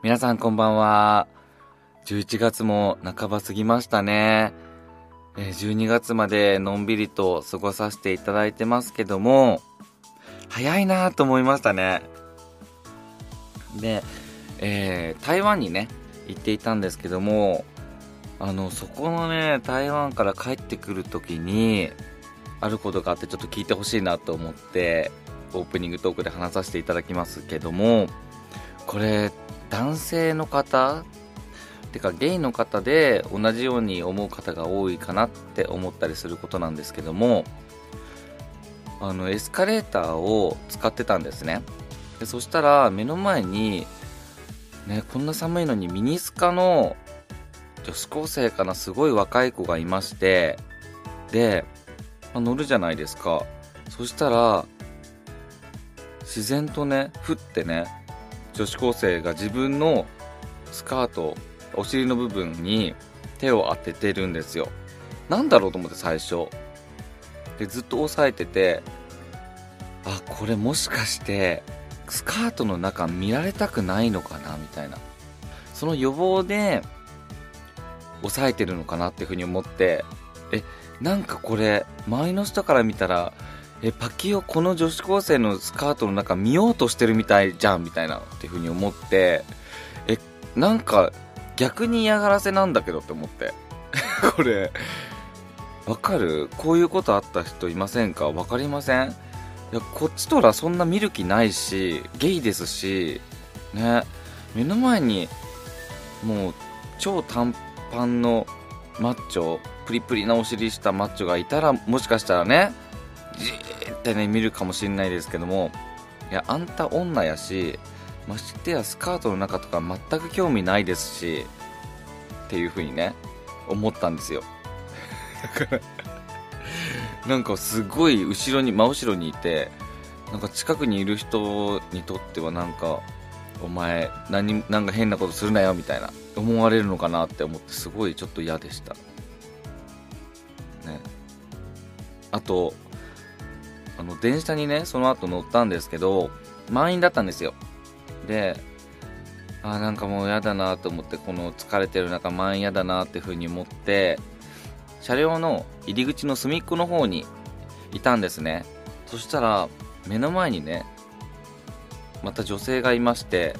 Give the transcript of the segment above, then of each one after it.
皆さんこんばんは。11月も半ば過ぎましたね。12月までのんびりと過ごさせていただいてますけども、早いなと思いましたね。で、えー台湾にね、行っていたんですけども、あの、そこのね、台湾から帰ってくるときに、あることがあってちょっと聞いてほしいなと思って、オープニングトークで話させていただきますけども、これ、男性の方てかゲイの方で同じように思う方が多いかなって思ったりすることなんですけどもあのエスカレーターを使ってたんですね。でそしたら目の前にねこんな寒いのにミニスカの女子高生かなすごい若い子がいましてで、まあ乗るじゃないですか。そしたら自然とねふってね女子高生が自分のスカートお尻の部分に手を当ててるんですよ。なんだろうと思って最初。でずっと押さえててあこれもしかしてスカートの中見られたくないのかな？みたいな。その予防で押さえてるのかなっていうふうに思ってえなんかこれ周りの人から見たらえパキオこの女子高生のスカートの中見ようとしてるみたいじゃんみたいなっていうふうに思ってえなんか逆に嫌がらせなんだけどって思って。これわかる？こういうことあった人いませんか？わかりません？いやこっちとらそんな見る気ないしゲイですしね。目の前にもう超短パンのマッチョプリプリなお尻したマッチョがいたらもしかしたらねじーってね見るかもしれないですけどもいやあんた女やしましてやスカートの中とか全く興味ないですしっていう風にね思ったんですよ。なんかすごい後ろに真後ろにいてなんか近くにいる人にとってはなんかお前何なんか変なことするなよみたいな思われるのかなって思ってすごいちょっと嫌でした。ね。あとあの電車にねその後乗ったんですけど満員だったんですよ。であなんかもう嫌だなと思ってこの疲れてる中満員嫌だなっていう風に思って車両の入り口の隅っこの方にいたんですね。そしたら目の前にねまた女性がいまして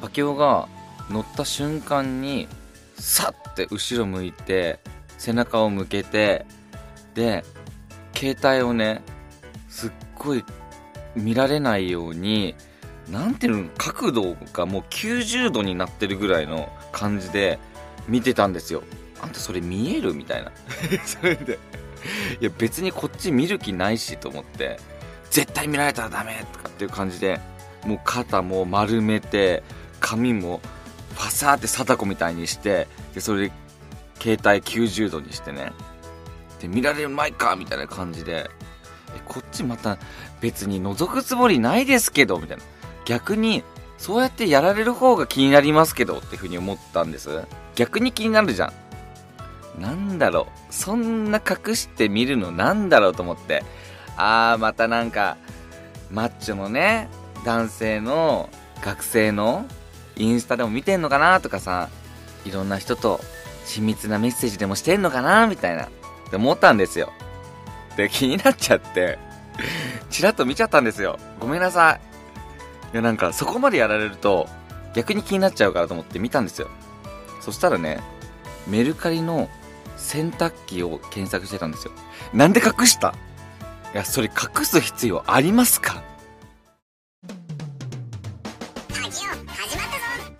パキオが乗った瞬間にさって後ろ向いて背中を向けてで携帯をねすっごい見られないようになんていうの角度がもう90度になってるぐらいの感じで見てたんですよ。あんたそれ見える？みたいな。それで。いや別にこっち見る気ないしと思って。絶対見られたらダメとかっていう感じでもう肩も丸めて髪もファサーって貞子みたいにしてでそれで携帯90度にしてね。で見られる前かみたいな感じでこっちまた別に覗くつもりないですけどみたいな。逆にそうやってやられる方が気になりますけどっていうふうに思ったんです。逆に気になるじゃん。なんだろう。そんな隠して見るのなんだろうと思って。あーまたなんかマッチョのね男性の学生のインスタでも見てんのかなとかさいろんな人と親密なメッセージでもしてんのかなみたいな。って思ったんですよ。で気になっちゃってチラッと見ちゃったんですよ。ごめんなさい。いやなんかそこまでやられると逆に気になっちゃうからと思って見たんですよ。そしたらねメルカリの洗濯機を検索してたんですよ。なんで隠した？いやそれ隠す必要ありますか？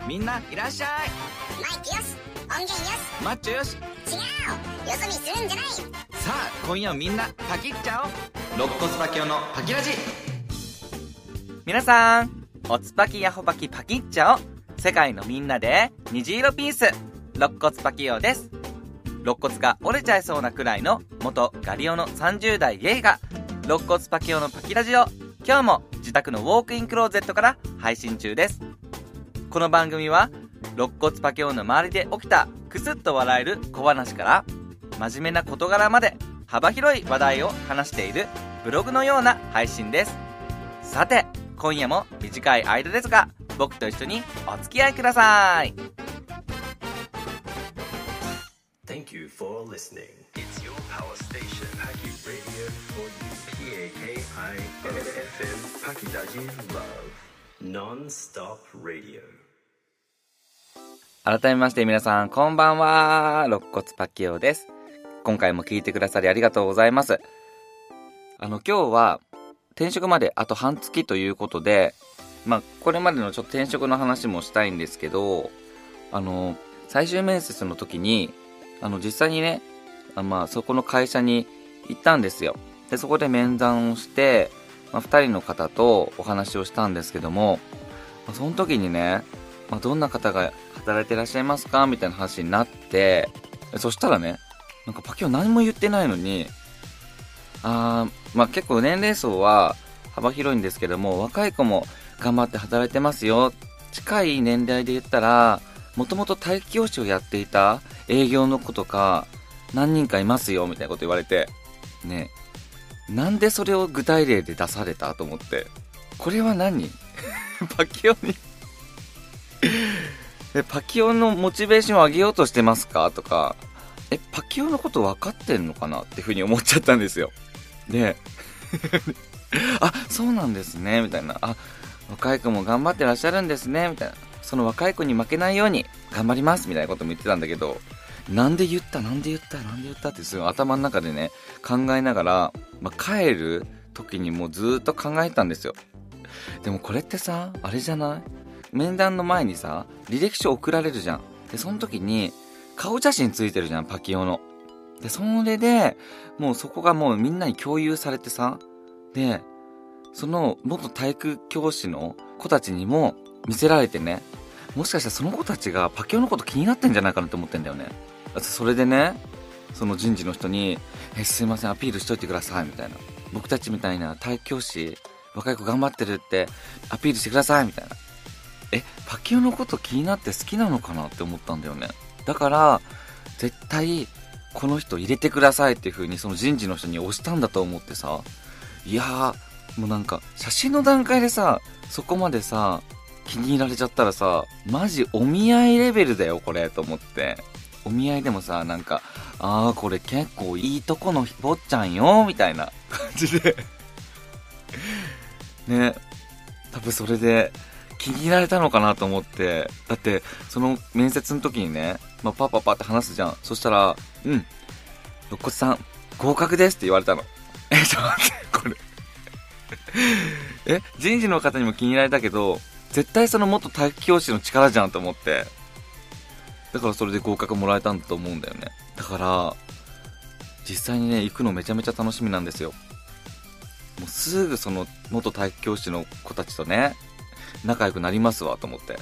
みんないらっしゃい。マイクよし音源よし。マッチョよし。違う。よそ見するんじゃないさあ今夜はみんなパキっちゃおう。肋骨パキオのパキラジ。皆さんおつパキヤホパキパキっちゃお世界のみんなで虹色ピース。肋骨パキオです。肋骨が折れちゃいそうなくらいの元ガリオの30代ゲイが肋骨パキオのパキラジオ今日も自宅のウォークインクローゼットから配信中です。この番組は肋骨パキオの周りで起きたクスッと笑える小話から真面目な事柄まで幅広い話題を話しているブログのような配信ですさて今夜も短い間ですが僕と一緒にお付き合いください Thank you for listening. It's your power station, Paki Radio for you. P-A-K-I-N-F-M, Paki Daji Love. Non-stop radio. 改めまして皆さんこんばんは肋骨パッキオです今回も聞いてくださりありがとうございます。あの今日は転職まであと半月ということでまあこれまでのちょっと転職の話もしたいんですけどあの最終面接の時にあの実際にねあまあそこの会社に行ったんですよ。でそこで面談をして、まあ、2人の方とお話をしたんですけども、まあその時にね、まあ、どんな方が働いてらっしゃいますか？みたいな話になってそしたらねなんかパキオ何も言ってないのにあーまあ結構年齢層は幅広いんですけども若い子も頑張って働いてますよ。近い年代で言ったらもともと体育教師をやっていた営業の子とか何人かいますよみたいなこと言われてねなんでそれを具体例で出されたと思ってこれは何？パキオに。パキオのモチベーションを上げようとしてますか？とかえパキオのこと分かってんのかなっていうふうに思っちゃったんですよ。で あそうなんですね。みたいな。あ若い子も頑張ってらっしゃるんですね。みたいな。その若い子に負けないように頑張ります。みたいなことも言ってたんだけどなんで言ったなんで言ったなんで言ったってすごい頭の中でね考えながら、まあ、帰る時にもうずっと考えたんですよ。でもこれってさあれじゃない？面談の前にさ履歴書送られるじゃん。でその時に顔写真ついてるじゃんパキオの。でそれでもうそこがもうみんなに共有されてさ。でその元体育教師の子たちにも見せられてね。もしかしたらその子たちがパキオのこと気になってんじゃないかなって思ってんだよね。それでねその人事の人に「えすいませんアピールしといてください」みたいな。僕たちみたいな体育教師若い子頑張ってるってアピールしてくださいみたいな。えパキオのこと気になって好きなのかなって思ったんだよね。だから絶対この人入れてくださいっていう風にその人事の人に押したんだと思ってさいやーもうなんか写真の段階でさそこまでさ気に入られちゃったらさマジお見合いレベルだよこれと思って。お見合いでもさなんかあーこれ結構いいとこの坊ちゃんよみたいな 感じで。ね。多分それで気に入られたのかなと思って。だってその面接の時にね、まあ、パパパって話すじゃん。そしたら「うん。肋骨さん合格です」って言われたの。えちょっと待ってこれ。え人事の方にも気に入られたけど絶対その元体育教師の力じゃんと思って。だからそれで合格もらえたんだと思うんだよね。だから実際にね行くのめちゃめちゃ楽しみなんですよ。もうすぐその元体育教師の子たちとね仲良くなりますわと思って。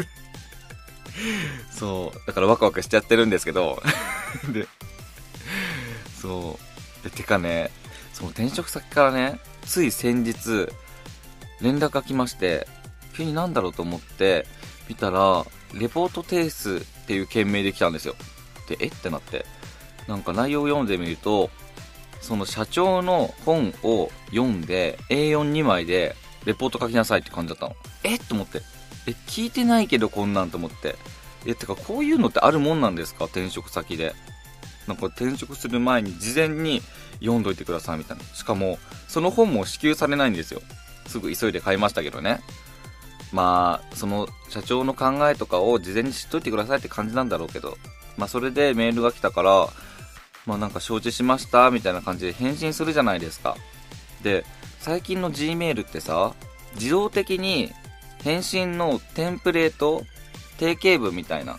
そう。だからワクワクしちゃってるんですけど。でそう。でてかねその転職先からねつい先日連絡が来まして急になんだろうと思って見たらレポート提出っていう件名で来たんですよ。でえ？ってなって。なんか内容を読んでみるとその社長の本を読んで A42 枚でレポート書きなさいって感じだったの。えと思って。え聞いてないけどこんなんと思って。えてかこういうのってあるもんなんですか？転職先で。なんか転職する前に事前に読んどいてくださいみたいな。しかもその本も支給されないんですよ。すぐ急いで買いましたけどね。まあその社長の考えとかを事前に知っといてくださいって感じなんだろうけど。まあそれでメールが来たからまあなんか承知しましたみたいな感じで返信するじゃないですか。で最近の Gmail ってさ自動的に返信のテンプレート定型文みたいな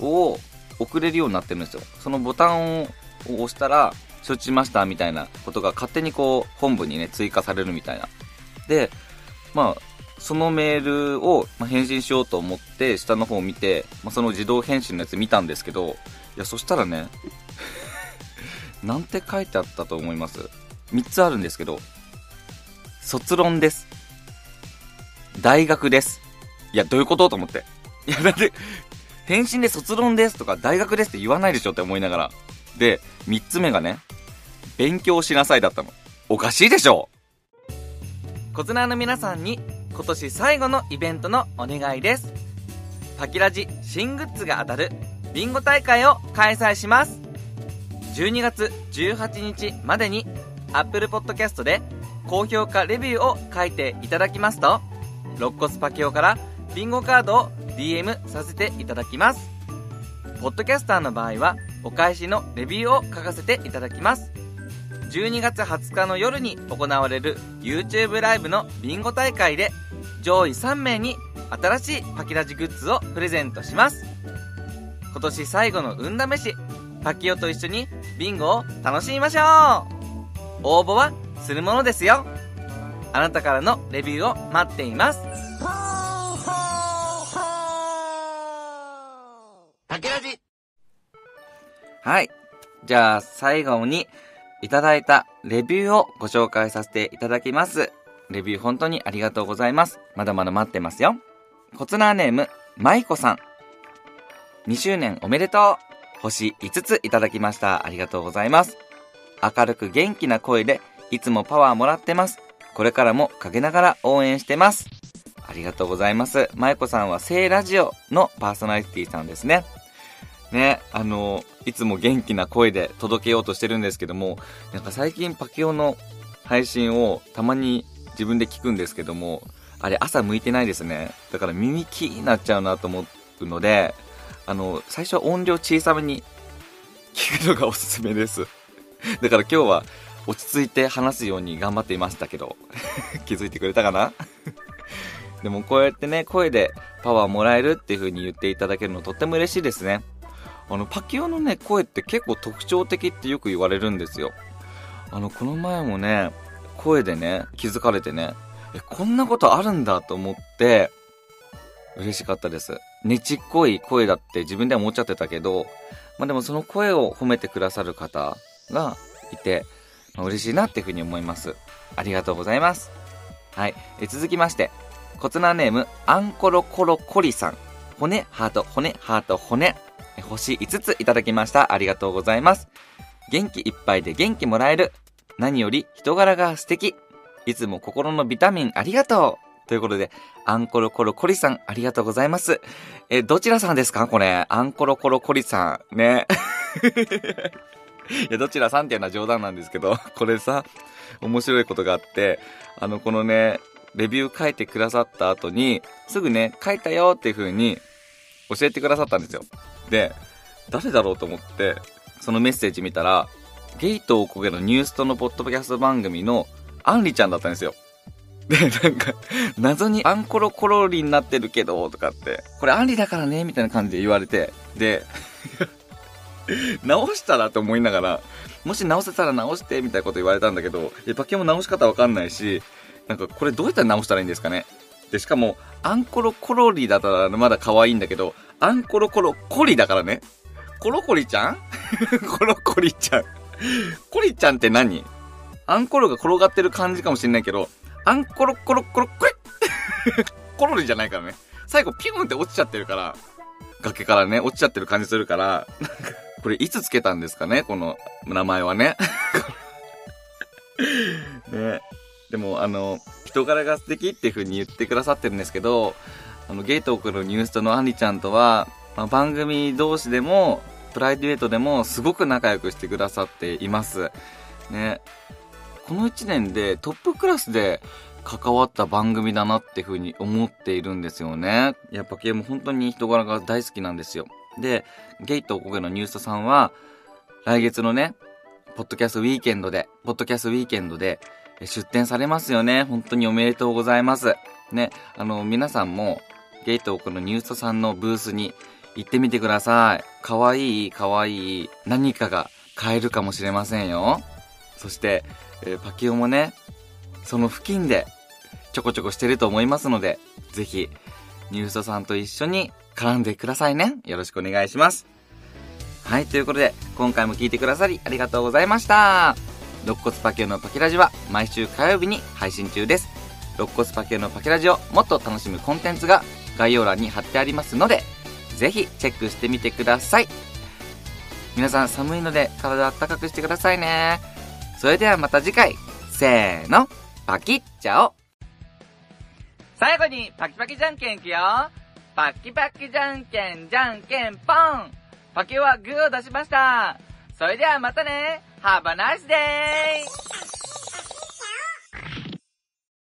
を送れるようになってるんですよ。そのボタンを押したら承知しましたみたいなことが勝手にこう本文にね追加されるみたいな。でまあそのメールを返信しようと思って下の方を見て、まあ、その自動返信のやつ見たんですけどいやそしたらね なんて書いてあったと思います？3つあるんですけど卒論です。大学です。いやどういうことと思って。いやだって返信で卒論ですとか大学ですって言わないでしょって思いながら。で3つ目がね勉強しなさいだったの。おかしいでしょ。コツナーの皆さんに今年最後のイベントのお願いです。パキラジ新グッズが当たるビンゴ大会を開催します。12月18日までに Apple Podcast で高評価レビューを書いていただきますと、肋骨パキオからビンゴカードを DM させていただきます。ポッドキャスターの場合はお返しのレビューを書かせていただきます。12月20日の夜に行われる YouTube ライブのビンゴ大会で上位3名に新しいパキラジグッズをプレゼントします。今年最後の運試し、パキオと一緒にビンゴを楽しみましょう応募はするものですよあなたからのレビューを待っています。はい。じゃあ、最後に、いただいたレビューをご紹介させていただきます。レビュー本当にありがとうございます。まだまだ待ってますよ。コツナーネーム、マイコさん。2周年おめでとう星5ついただきました。ありがとうございます。明るく元気な声で、いつもパワーもらってます。これからも陰ながら応援してます。ありがとうございます。マイコさんは聖ラジオのパーソナリティさんですね。ね、あの、いつも元気な声で届けようとしてるんですけども、なんか最近パキオの配信をたまに自分で聞くんですけども、あれ朝向いてないですね。だから耳キーになっちゃうなと思うので、あの、最初は音量小さめに聞くのがおすすめです。だから今日は落ち着いて話すように頑張っていましたけど、気づいてくれたかな？でもこうやってね、声でパワーもらえるっていう風に言っていただけるのとっても嬉しいですね。あの、パキオのね、声って結構特徴的ってよく言われるんですよ。あの、この前もね、声でね、気づかれてね、え、こんなことあるんだと思って、嬉しかったです。ねちっこい声だって自分では思っちゃってたけど、まあでもその声を褒めてくださる方がいて、嬉しいなっていうふうに思います。ありがとうございます。はい。え続きまして、コツナーネーム、アンコロコロコリさん。骨、ハート、骨、ハート、骨。星5ついただきました。ありがとうございます。元気いっぱいで元気もらえる。何より人柄が素敵。いつも心のビタミンありがとう。ということで、アンコロコロコリさん、ありがとうございます。え、どちらさんですか？これ。アンコロコロコリさん。ね。いや、どちらさんっていうのは冗談なんですけど、これさ、面白いことがあって、あの、このね、レビュー書いてくださった後に、すぐね、書いたよっていう風に教えてくださったんですよ。で、誰だろうと思って、そのメッセージ見たら、ゲイとおこげのニュースとのポッドキャスト番組のアンリちゃんだったんですよ。で、なんか、謎にアンコロコロリになってるけど、とかって、これアンリだからね、みたいな感じで言われて、で、直したらと思いながら、もし直せたら直して、みたいなこと言われたんだけど、え、パケも直し方わかんないし、なんかこれどうやったら直したらいいんですかねで、しかも、アンコロコロリだったらまだ可愛いんだけど、アンコロコロコリだからね。コロコリちゃん？コロコリちゃん。コリちゃんって何？アンコロが転がってる感じかもしんないけど、アンコロコロコロコリ コロリじゃないからね。最後ピュンって落ちちゃってるから、崖からね、落ちちゃってる感じするから、なんかこれいつつけたんですかね？この名前はね。ね。でも、あの、人柄が素敵っていう風に言ってくださってるんですけど、あの、ゲートークのニュースとのアンリちゃんとは、まあ、番組同士でも、プライベートでもすごく仲良くしてくださっています。ね。この1年でトップクラスで関わった番組だなっていう風に思っているんですよね。やっぱゲーム本当に人柄が大好きなんですよ。で、ゲイとおこげのニュースさんは、来月のね、ポッドキャストウィーケンドで、ポッドキャストウィーケンドで出展されますよね。本当におめでとうございます。ね、あの、皆さんも、ゲイとおこのニュースさんのブースに行ってみてください。かわいい、かわいい、何かが買えるかもしれませんよ。そして、えーパキオもね、その付近でちょこちょこしてると思いますので、ぜひ、ニュースさんと一緒に絡んでくださいね。よろしくお願いします。はい、ということで、今回も聞いてくださりありがとうございました。肋骨パキオのパキラジは毎週火曜日に配信中です。肋骨パキオのパキラジをもっと楽しむコンテンツが概要欄に貼ってありますので、ぜひチェックしてみてください。皆さん寒いので体暖かくしてくださいね。それではまた次回、せーの、パキッチャオ最後に、パキパキじゃんけんいくよ。パッキパッキじゃんけん、じゃんけん、ぽんパキはグーを出しました。それではまたね !Have a nice day!